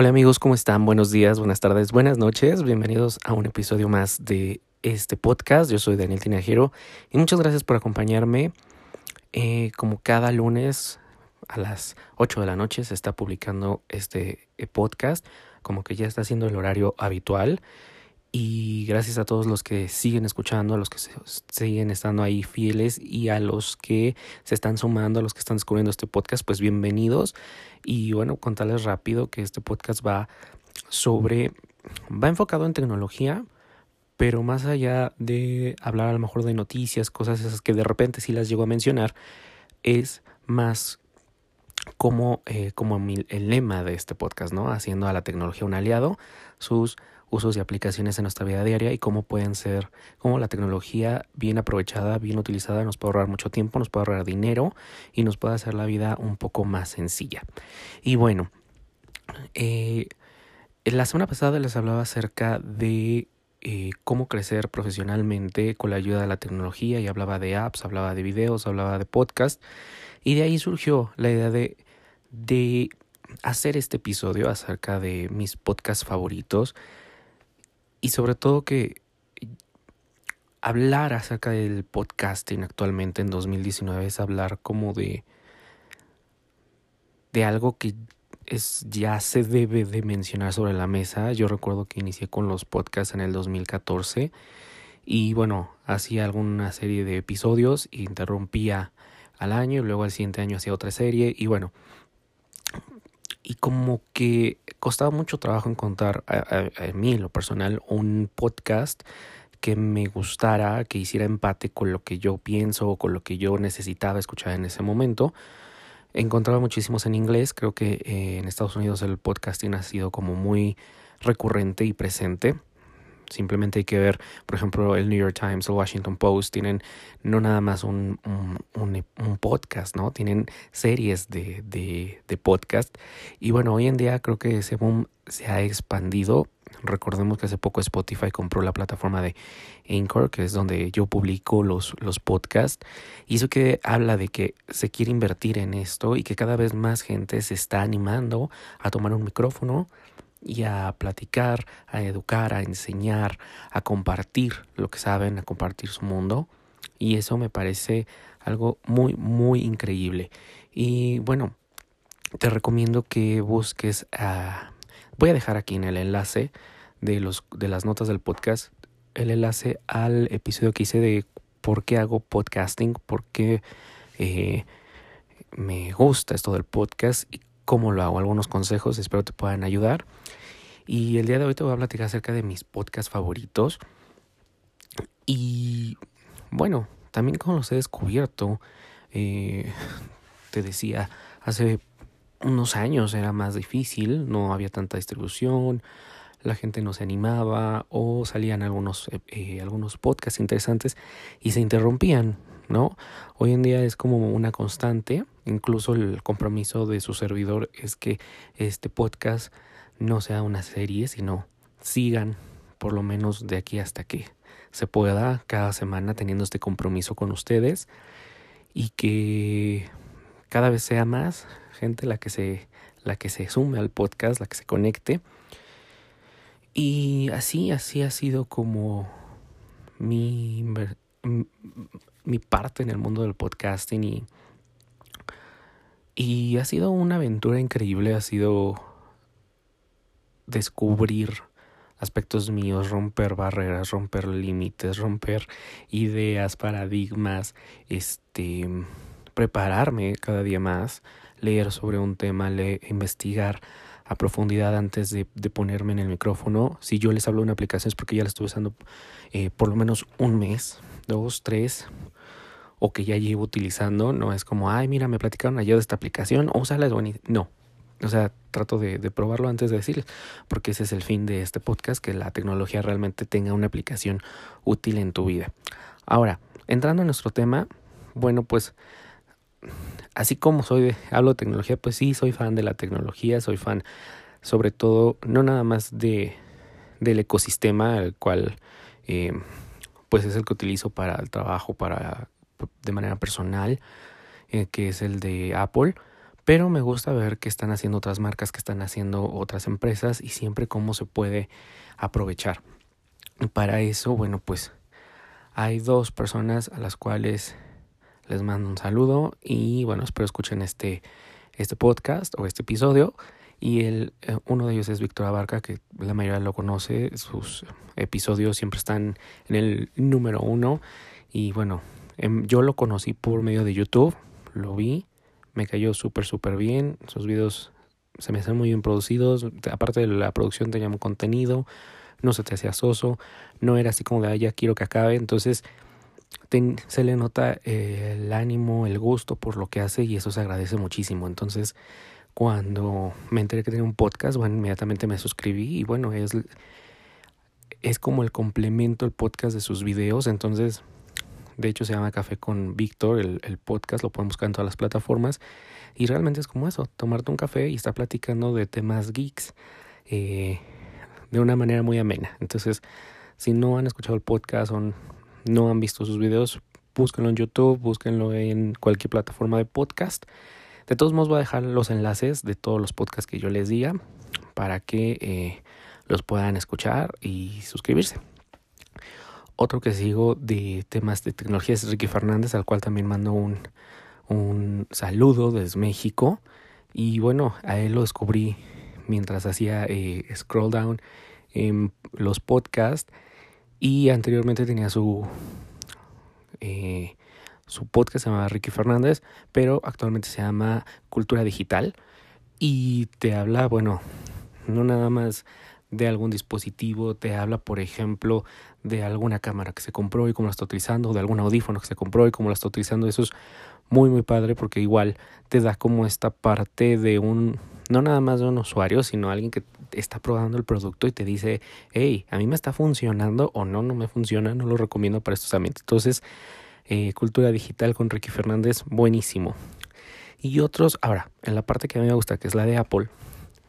Hola amigos, ¿cómo están? Buenos días, buenas tardes, buenas noches. Bienvenidos a un episodio más de este podcast. Yo soy Daniel Tinajero y muchas gracias por acompañarme. Eh, como cada lunes a las 8 de la noche se está publicando este eh, podcast, como que ya está siendo el horario habitual. Y gracias a todos los que siguen escuchando, a los que siguen estando ahí fieles y a los que se están sumando, a los que están descubriendo este podcast, pues bienvenidos. Y bueno, contarles rápido que este podcast va sobre, va enfocado en tecnología, pero más allá de hablar a lo mejor de noticias, cosas esas que de repente sí las llego a mencionar, es más como, eh, como el lema de este podcast, ¿no? Haciendo a la tecnología un aliado, sus usos y aplicaciones en nuestra vida diaria y cómo pueden ser, cómo la tecnología bien aprovechada, bien utilizada nos puede ahorrar mucho tiempo, nos puede ahorrar dinero y nos puede hacer la vida un poco más sencilla. Y bueno, eh, la semana pasada les hablaba acerca de eh, cómo crecer profesionalmente con la ayuda de la tecnología y hablaba de apps, hablaba de videos, hablaba de podcast y de ahí surgió la idea de, de hacer este episodio acerca de mis podcasts favoritos y sobre todo que hablar acerca del podcasting actualmente en 2019 es hablar como de de algo que es ya se debe de mencionar sobre la mesa. Yo recuerdo que inicié con los podcasts en el 2014 y bueno, hacía alguna serie de episodios, interrumpía al año y luego al siguiente año hacía otra serie y bueno, y como que costaba mucho trabajo encontrar a, mí en lo personal un podcast que me gustara, que hiciera empate con lo que yo pienso o con lo que yo necesitaba escuchar en ese momento. Encontraba muchísimos en inglés, creo que eh, en Estados Unidos el podcasting ha sido como muy recurrente y presente. Simplemente hay que ver, por ejemplo, el New York Times, el Washington Post, tienen no nada más un, un, un, podcast, ¿no? Tienen series de, de, de, podcast. Y bueno, hoy en día creo que ese boom se ha expandido. Recordemos que hace poco Spotify compró la plataforma de Anchor, que es donde yo publico los, los podcasts. Y eso que habla de que se quiere invertir en esto y que cada vez más gente se está animando a tomar un micrófono y a platicar, a educar, a enseñar, a compartir lo que saben, a compartir su mundo. Y eso me parece algo muy, muy increíble. Y bueno, te recomiendo que busques a... Voy a dejar aquí en el enlace de, los, de las notas del podcast el enlace al episodio que hice de por qué hago podcasting, por qué eh, me gusta esto del podcast y cómo lo hago, algunos consejos, espero te puedan ayudar. Y el día de hoy te voy a platicar acerca de mis podcasts favoritos. Y bueno, también como los he descubierto, eh, te decía, hace unos años era más difícil, no había tanta distribución, la gente no se animaba o salían algunos, eh, eh, algunos podcasts interesantes y se interrumpían, ¿no? Hoy en día es como una constante, incluso el compromiso de su servidor es que este podcast no sea una serie, sino sigan por lo menos de aquí hasta que se pueda cada semana teniendo este compromiso con ustedes y que cada vez sea más gente la que se la que se sume al podcast, la que se conecte. Y así así ha sido como mi mi parte en el mundo del podcasting y y ha sido una aventura increíble, ha sido descubrir aspectos míos, romper barreras, romper límites, romper ideas, paradigmas, este prepararme cada día más, leer sobre un tema, leer, investigar a profundidad antes de, ponerme en el micrófono. Si yo les hablo de una aplicación es porque ya la estuve usando eh, por lo menos un mes, dos, tres, o que ya llevo utilizando. No es como, ay, mira, me platicaron ayer de esta aplicación, o sea, es buenísima. No, o sea, trato de, probarlo antes de decirles, porque ese es el fin de este podcast, que la tecnología realmente tenga una aplicación útil en tu vida. Ahora, entrando en nuestro tema, bueno, pues así como soy de, hablo de tecnología, pues sí, soy fan de la tecnología, soy fan sobre todo, no nada más de del ecosistema, el cual eh, pues es el que utilizo para el trabajo, para de manera personal, eh, que es el de Apple, pero me gusta ver qué están haciendo otras marcas, qué están haciendo otras empresas y siempre cómo se puede aprovechar. Para eso, bueno, pues hay dos personas a las cuales les mando un saludo y bueno, espero escuchen este, este podcast o este episodio. Y el, eh, uno de ellos es Víctor Abarca, que la mayoría lo conoce, sus episodios siempre están en el número uno. Y bueno, yo lo conocí por medio de YouTube, lo vi, me cayó súper, súper bien, sus videos se me hacen muy bien producidos, aparte de la producción tenía un contenido, no se te hacía soso, no era así como de, ya quiero que acabe, entonces se le nota el ánimo, el gusto por lo que hace y eso se agradece muchísimo. Entonces, cuando me enteré que tenía un podcast, bueno, inmediatamente me suscribí y bueno, es, es como el complemento, el podcast de sus videos. Entonces, de hecho se llama Café con Víctor, el, el podcast, lo pueden buscar en todas las plataformas. Y realmente es como eso, tomarte un café y estar platicando de temas geeks eh, de una manera muy amena. Entonces, si no han escuchado el podcast o no han visto sus videos, búsquenlo en YouTube, búsquenlo en cualquier plataforma de podcast. De todos modos voy a dejar los enlaces de todos los podcasts que yo les diga para que eh, los puedan escuchar y suscribirse. Otro que sigo de temas de tecnología es Ricky Fernández, al cual también mando un, un saludo desde México. Y bueno, a él lo descubrí mientras hacía eh, scroll down en los podcasts y anteriormente tenía su, eh, su podcast, se llamaba Ricky Fernández, pero actualmente se llama Cultura Digital. Y te habla, bueno, no nada más de algún dispositivo, te habla, por ejemplo, de alguna cámara que se compró y cómo la está utilizando, de algún audífono que se compró y cómo la está utilizando. Eso es muy, muy padre porque igual te da como esta parte de un, no nada más de un usuario, sino alguien que está probando el producto y te dice, hey, a mí me está funcionando o no, no me funciona, no lo recomiendo para estos ambientes. Entonces, eh, Cultura Digital con Ricky Fernández, buenísimo. Y otros, ahora, en la parte que a mí me gusta, que es la de Apple,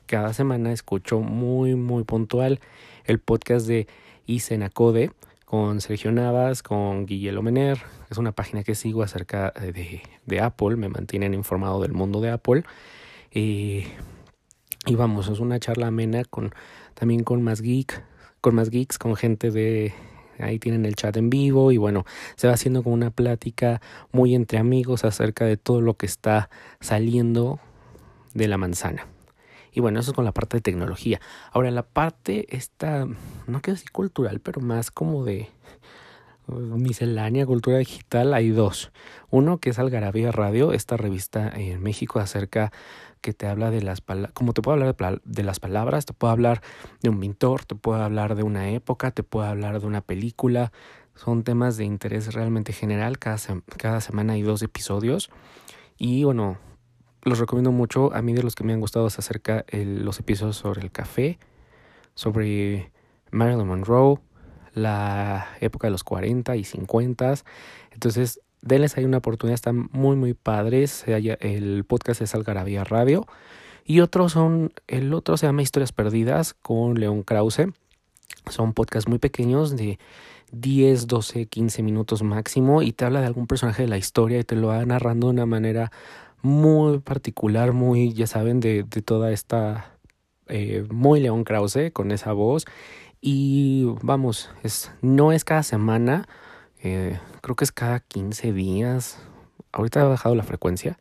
cada semana escucho muy, muy puntual el podcast de Isenacode con Sergio Navas, con Guillermo Mener. Es una página que sigo acerca de, de Apple, me mantienen informado del mundo de Apple. Y vamos, es una charla amena con también con más geek, con más geeks, con gente de ahí tienen el chat en vivo y bueno, se va haciendo como una plática muy entre amigos acerca de todo lo que está saliendo de la manzana. Y bueno, eso es con la parte de tecnología. Ahora, la parte esta, no quiero decir cultural, pero más como de miscelánea, cultura digital, hay dos. Uno que es Algarabía Radio, esta revista en México acerca que te habla de las palabras, como te puedo hablar de, las palabras, te puedo hablar de un pintor, te puedo hablar de una época, te puedo hablar de una película. Son temas de interés realmente general. Cada semana hay dos episodios. Y bueno, los recomiendo mucho. A mí de los que me han gustado es acerca el, los episodios sobre el café, sobre Marilyn Monroe, la época de los 40 y 50. Entonces, denles ahí una oportunidad, están muy, muy padres. El podcast es Algarabía Radio. Y otros son, el otro se llama Historias Perdidas con León Krause. Son podcasts muy pequeños de 10, 12, 15 minutos máximo y te habla de algún personaje de la historia y te lo va narrando de una manera muy particular, muy, ya saben, de, de toda esta, eh, muy León Krause con esa voz y vamos, es, no es cada semana, eh, creo que es cada 15 días. Ahorita ha bajado la frecuencia,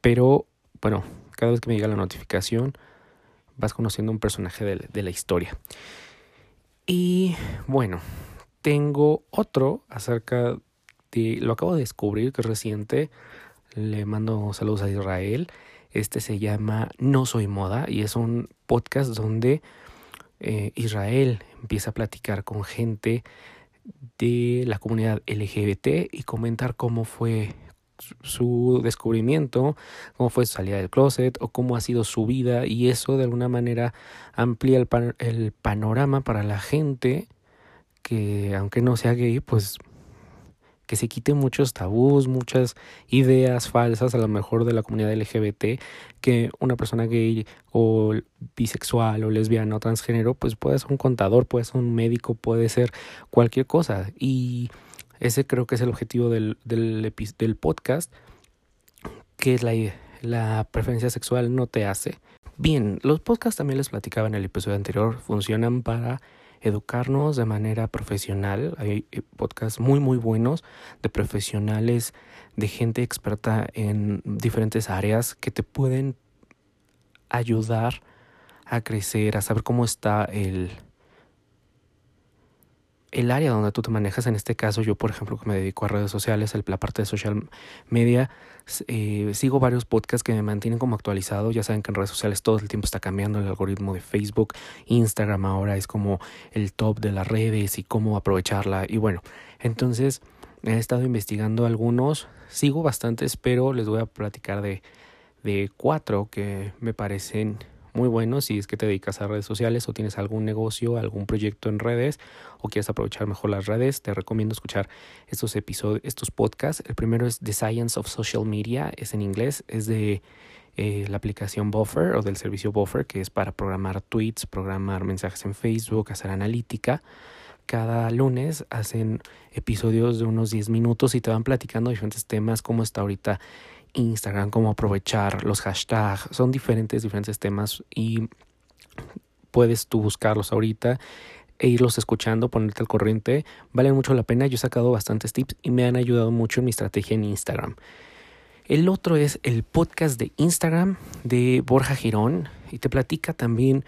pero bueno, cada vez que me llega la notificación, vas conociendo un personaje de, de la historia. Y bueno, tengo otro acerca de, lo acabo de descubrir que es reciente, le mando saludos a Israel. Este se llama No Soy Moda y es un podcast donde eh, Israel empieza a platicar con gente de la comunidad LGBT y comentar cómo fue su descubrimiento, cómo fue su salida del closet o cómo ha sido su vida y eso de alguna manera amplía el, el panorama para la gente que aunque no sea gay pues que se quiten muchos tabús, muchas ideas falsas a lo mejor de la comunidad LGBT, que una persona gay o bisexual o lesbiana o transgénero, pues puede ser un contador, puede ser un médico, puede ser cualquier cosa. Y ese creo que es el objetivo del, del, del podcast, que es la, la preferencia sexual no te hace. Bien, los podcasts también les platicaba en el episodio anterior, funcionan para educarnos de manera profesional. Hay eh, podcasts muy muy buenos de profesionales, de gente experta en diferentes áreas que te pueden ayudar a crecer, a saber cómo está el, el área donde tú te manejas. En este caso, yo, por ejemplo, que me dedico a redes sociales, la parte de social media, eh, sigo varios podcasts que me mantienen como actualizado. Ya saben que en redes sociales todo el tiempo está cambiando el algoritmo de Facebook, Instagram ahora es como el top de las redes y cómo aprovecharla. Y bueno, entonces he estado investigando algunos, sigo bastantes, pero les voy a platicar de, de cuatro que me parecen muy bueno si es que te dedicas a redes sociales o tienes algún negocio, algún proyecto en redes o quieres aprovechar mejor las redes, te recomiendo escuchar estos episodios, estos podcasts. El primero es The Science of Social Media, es en inglés, es de eh, la aplicación Buffer o del servicio Buffer, que es para programar tweets, programar mensajes en Facebook, hacer analítica. Cada lunes hacen episodios de unos 10 minutos y te van platicando diferentes temas, cómo está ahorita Instagram, cómo aprovechar los hashtags, son diferentes, diferentes temas y puedes tú buscarlos ahorita e irlos escuchando, ponerte al corriente, valen mucho la pena, yo he sacado bastantes tips y me han ayudado mucho en mi estrategia en Instagram. El otro es el podcast de Instagram de Borja Girón y te platica también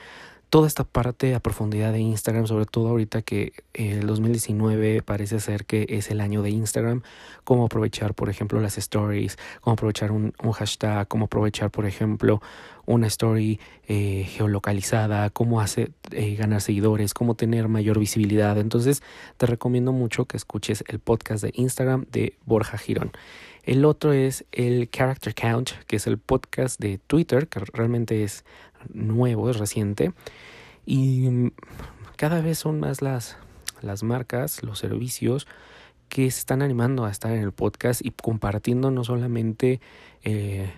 toda esta parte a profundidad de Instagram, sobre todo ahorita que el 2019 parece ser que es el año de Instagram, cómo aprovechar, por ejemplo, las stories, cómo aprovechar un, hashtag, cómo aprovechar, por ejemplo, una story eh, geolocalizada, cómo hacer eh, ganar seguidores, cómo tener mayor visibilidad. Entonces, te recomiendo mucho que escuches el podcast de Instagram de Borja Girón. El otro es el Character Count, que es el podcast de Twitter, que realmente es nuevo, es reciente. Y mm, cada vez son más las, las marcas, los servicios que se están animando a estar en el podcast y compartiendo no solamente eh,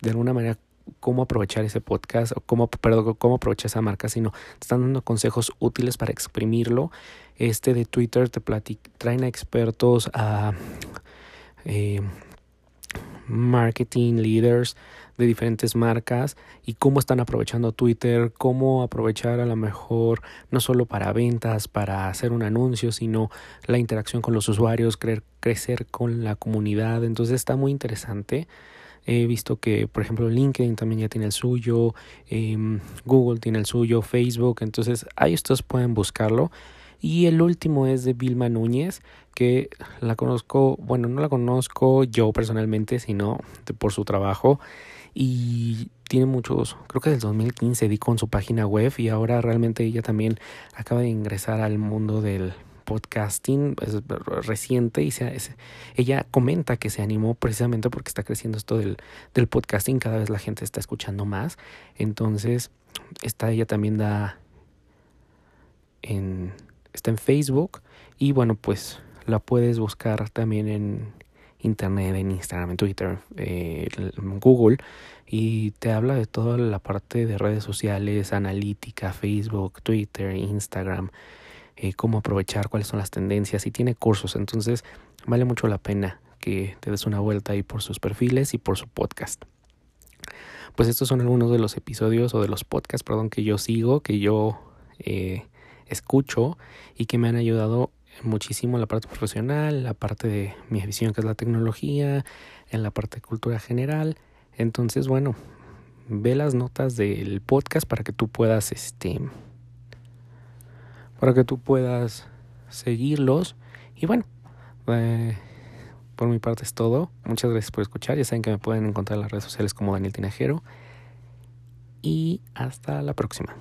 de alguna manera cómo aprovechar ese podcast o cómo, perdón, cómo aprovechar esa marca, sino están dando consejos útiles para exprimirlo. Este de Twitter te traen a expertos, a eh, marketing leaders, de diferentes marcas y cómo están aprovechando Twitter, cómo aprovechar a lo mejor no solo para ventas, para hacer un anuncio, sino la interacción con los usuarios, crecer con la comunidad. Entonces está muy interesante. He visto que, por ejemplo, LinkedIn también ya tiene el suyo, em, Google tiene el suyo, Facebook, entonces ahí ustedes pueden buscarlo. Y el último es de Vilma Núñez, que la conozco, bueno, no la conozco yo personalmente, sino por su trabajo. Y tiene muchos, creo que desde 2015 di con su página web y ahora realmente ella también acaba de ingresar al mundo del podcasting es reciente y se, ella comenta que se animó precisamente porque está creciendo esto del, del podcasting, cada vez la gente está escuchando más, entonces está ella también da en, está en Facebook y bueno pues la puedes buscar también en internet, en Instagram, en Twitter, eh, en Google, y te habla de toda la parte de redes sociales, analítica, Facebook, Twitter, Instagram, eh, cómo aprovechar, cuáles son las tendencias, y tiene cursos, entonces vale mucho la pena que te des una vuelta ahí por sus perfiles y por su podcast. Pues estos son algunos de los episodios o de los podcasts, perdón, que yo sigo, que yo eh, escucho y que me han ayudado muchísimo en la parte profesional, la parte de mi visión que es la tecnología, en la parte de cultura general. Entonces, bueno, ve las notas del podcast para que tú puedas, este, para que tú puedas seguirlos. Y bueno, eh, por mi parte es todo. Muchas gracias por escuchar. Ya saben que me pueden encontrar en las redes sociales como Daniel Tinajero. Y hasta la próxima.